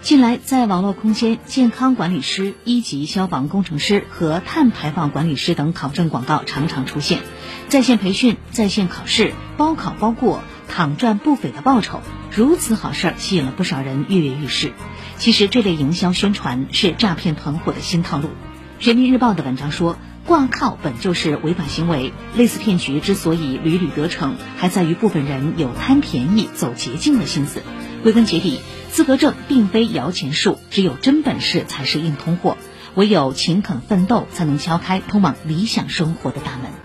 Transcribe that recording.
近来，在网络空间，健康管理师、一级消防工程师和碳排放管理师等考证广告常常出现。在线培训、在线考试、包考包过、躺赚不菲的报酬，如此好事儿吸引了不少人跃跃欲试。其实，这类营销宣传是诈骗团伙的新套路。人民日报的文章说，挂靠本就是违法行为，类似骗局之所以屡屡得逞，还在于部分人有贪便宜、走捷径的心思。归根结底，资格证并非摇钱树，只有真本事才是硬通货。唯有勤恳奋斗，才能敲开通往理想生活的大门。